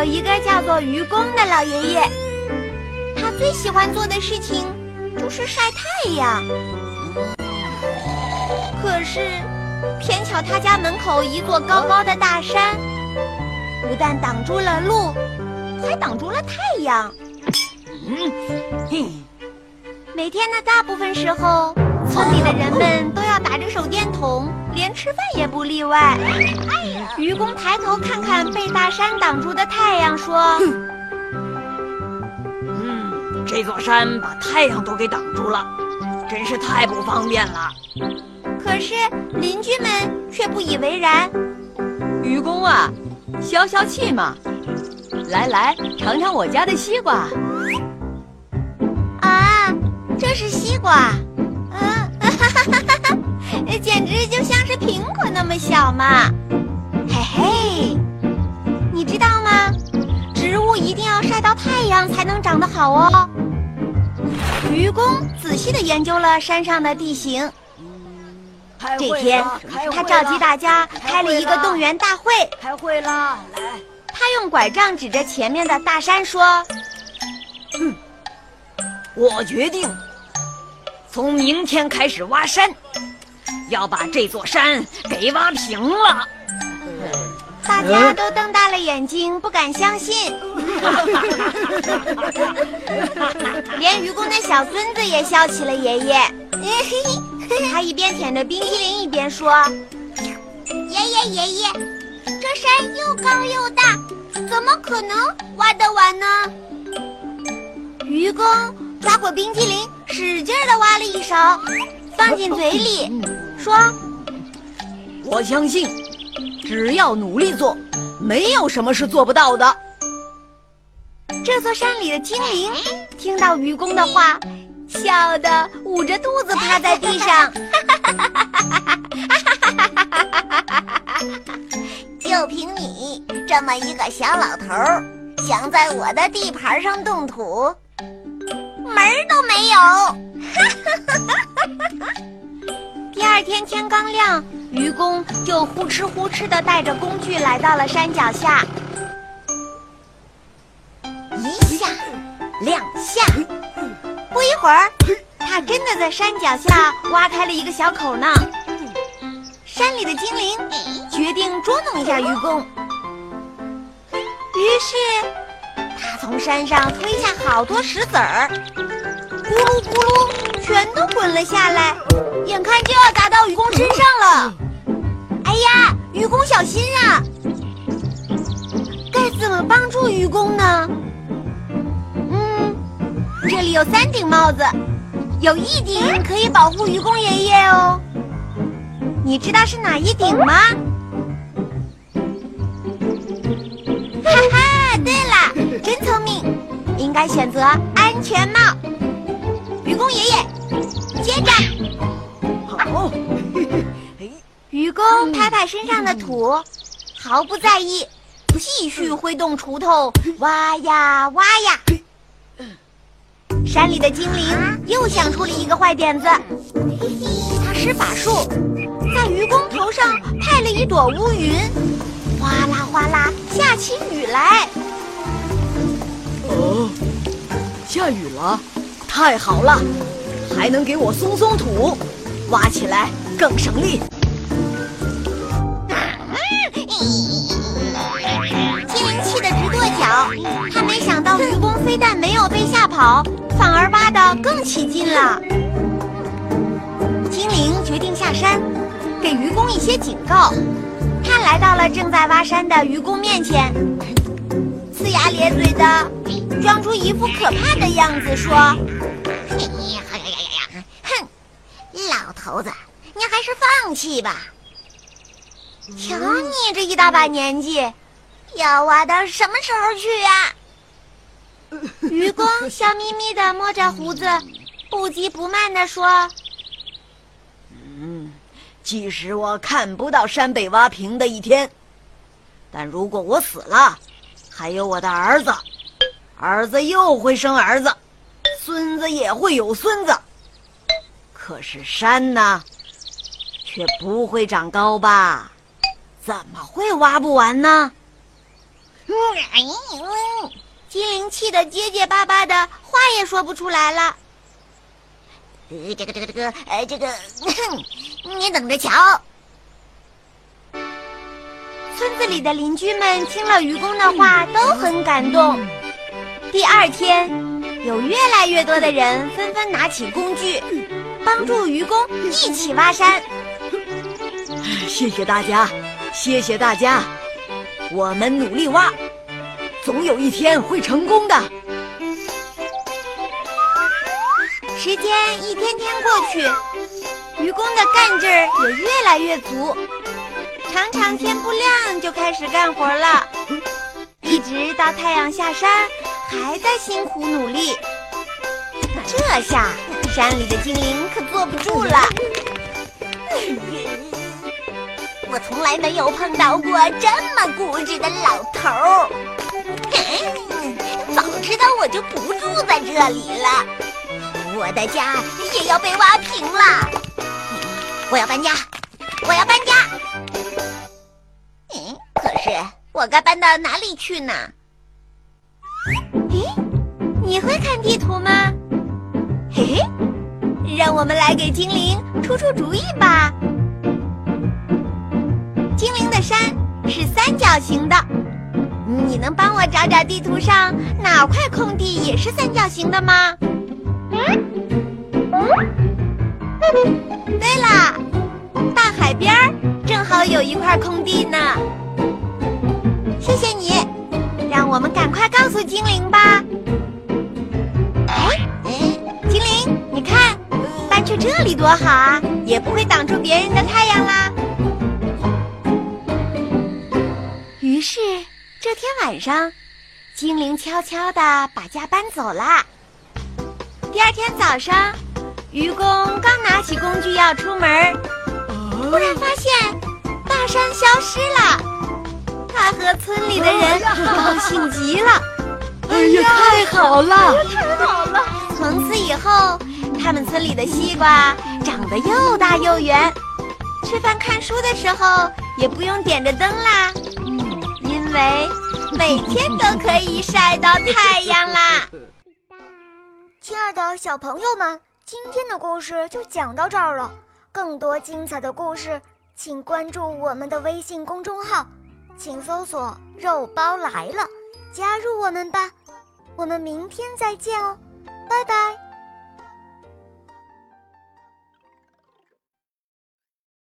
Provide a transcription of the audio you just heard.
有一个叫做愚公的老爷爷，他最喜欢做的事情就是晒太阳。可是，偏巧他家门口一座高高的大山，不但挡住了路，还挡住了太阳。每天的大部分时候，村里的人们都要打着手电筒，连吃饭也不例外。愚公抬头看看被大山挡住的太阳，说：“嗯，这座山把太阳都给挡住了，真是太不方便了。”可是邻居们却不以为然。愚公啊，消消气嘛！来来，尝尝我家的西瓜。啊，这是西瓜，简直就像是苹果那么小嘛！嘿嘿，你知道吗？植物一定要晒到太阳才能长得好哦。愚公仔细地研究了山上的地形。这天，他召集大家开了一个动员大会。开会啦！来，他用拐杖指着前面的大山说：“嗯，我决定从明天开始挖山，要把这座山给挖平了。”大家都瞪大了眼睛，不敢相信。连愚公的小孙子也笑起了爷爷。他一边舔着冰激凌，一边说：“爷爷爷爷，这山又高又大，怎么可能挖得完呢？”愚公抓过冰淇淋，使劲的挖了一勺，放进嘴里，说：“我相信，只要努力做，没有什么是做不到的。”这座山里的精灵听到愚公的话。笑得捂着肚子趴在地上，哈哈哈哈哈哈就凭你这么一个小老头儿，想在我的地盘上动土，门都没有！第二天天刚亮，愚公就呼哧呼哧的带着工具来到了山脚下，一下，两下。不一会儿，他真的在山脚下挖开了一个小口呢。山里的精灵决定捉弄一下愚公，于是从山上推下好多石子儿，咕噜咕噜，全都滚了下来，眼看就要砸到愚公身上了。哎呀，愚公小心啊！该怎么帮助愚公呢？嗯这里有三顶帽子，有一顶可以保护愚公爷爷哦。你知道是哪一顶吗？该选择安全帽。愚公爷爷，接着。好。愚公拍拍身上的土，毫不在意，继续挥动锄头挖呀挖呀。山里的精灵又想出了一个坏点子，他施法术，在愚公头上派了一朵乌云，哗啦哗啦下起雨来。下雨了，太好了，还能给我松松土，挖起来更省力。精灵气得直跺脚，他没想到愚公非但没有被吓跑。反而挖得更起劲了。精灵决定下山，给愚公一些警告。他来到了正在挖山的愚公面前，呲牙咧嘴的，装出一副可怕的样子，说：“嘿呀呀呀呀！哼，老头子，你还是放弃吧。瞧你这一大把年纪，要挖到什么时候去呀？”愚公笑眯眯的摸着胡子，不急不慢的说：“嗯，即使我看不到山被挖平的一天，但如果我死了，还有我的儿子，儿子又会生儿子，孙子也会有孙子。可是山呢，却不会长高吧？怎么会挖不完呢？”精灵气得结结巴巴的，话也说不出来了。这个这个这个，呃，这个，你等着瞧。村子里的邻居们听了愚公的话，都很感动。第二天，有越来越多的人纷纷拿起工具，帮助愚公一起挖山。谢谢大家，谢谢大家，我们努力挖。总有一天会成功的。时间一天天过去，愚公的干劲儿也越来越足，常常天不亮就开始干活了，一直到太阳下山，还在辛苦努力。这下山里的精灵可坐不住了。我从来没有碰到过这么固执的老头儿。早知道我就不住在这里了，我的家也要被挖平了。我要搬家，我要搬家。嗯，可是我该搬到哪里去呢？你会看地图吗？嘿嘿，让我们来给精灵出出主意吧。精灵的山是三角形的。你能帮我找找地图上哪块空地也是三角形的吗？对了，大海边正好有一块空地呢。谢谢你，让我们赶快告诉精灵吧。这里多好啊，也不会挡住别人的太阳啦。于是。这天晚上，精灵悄悄的把家搬走了。第二天早上，愚公刚拿起工具要出门，突然发现大山消失了。他和村里的人高兴极了。哎呀，太好了！太好了！从此以后，他们村里的西瓜长得又大又圆，吃饭看书的时候也不用点着灯啦。因为每天都可以晒到太阳啦！亲爱的小朋友们，今天的故事就讲到这儿了。更多精彩的故事，请关注我们的微信公众号，请搜索“肉包来了”，加入我们吧。我们明天再见哦，拜拜。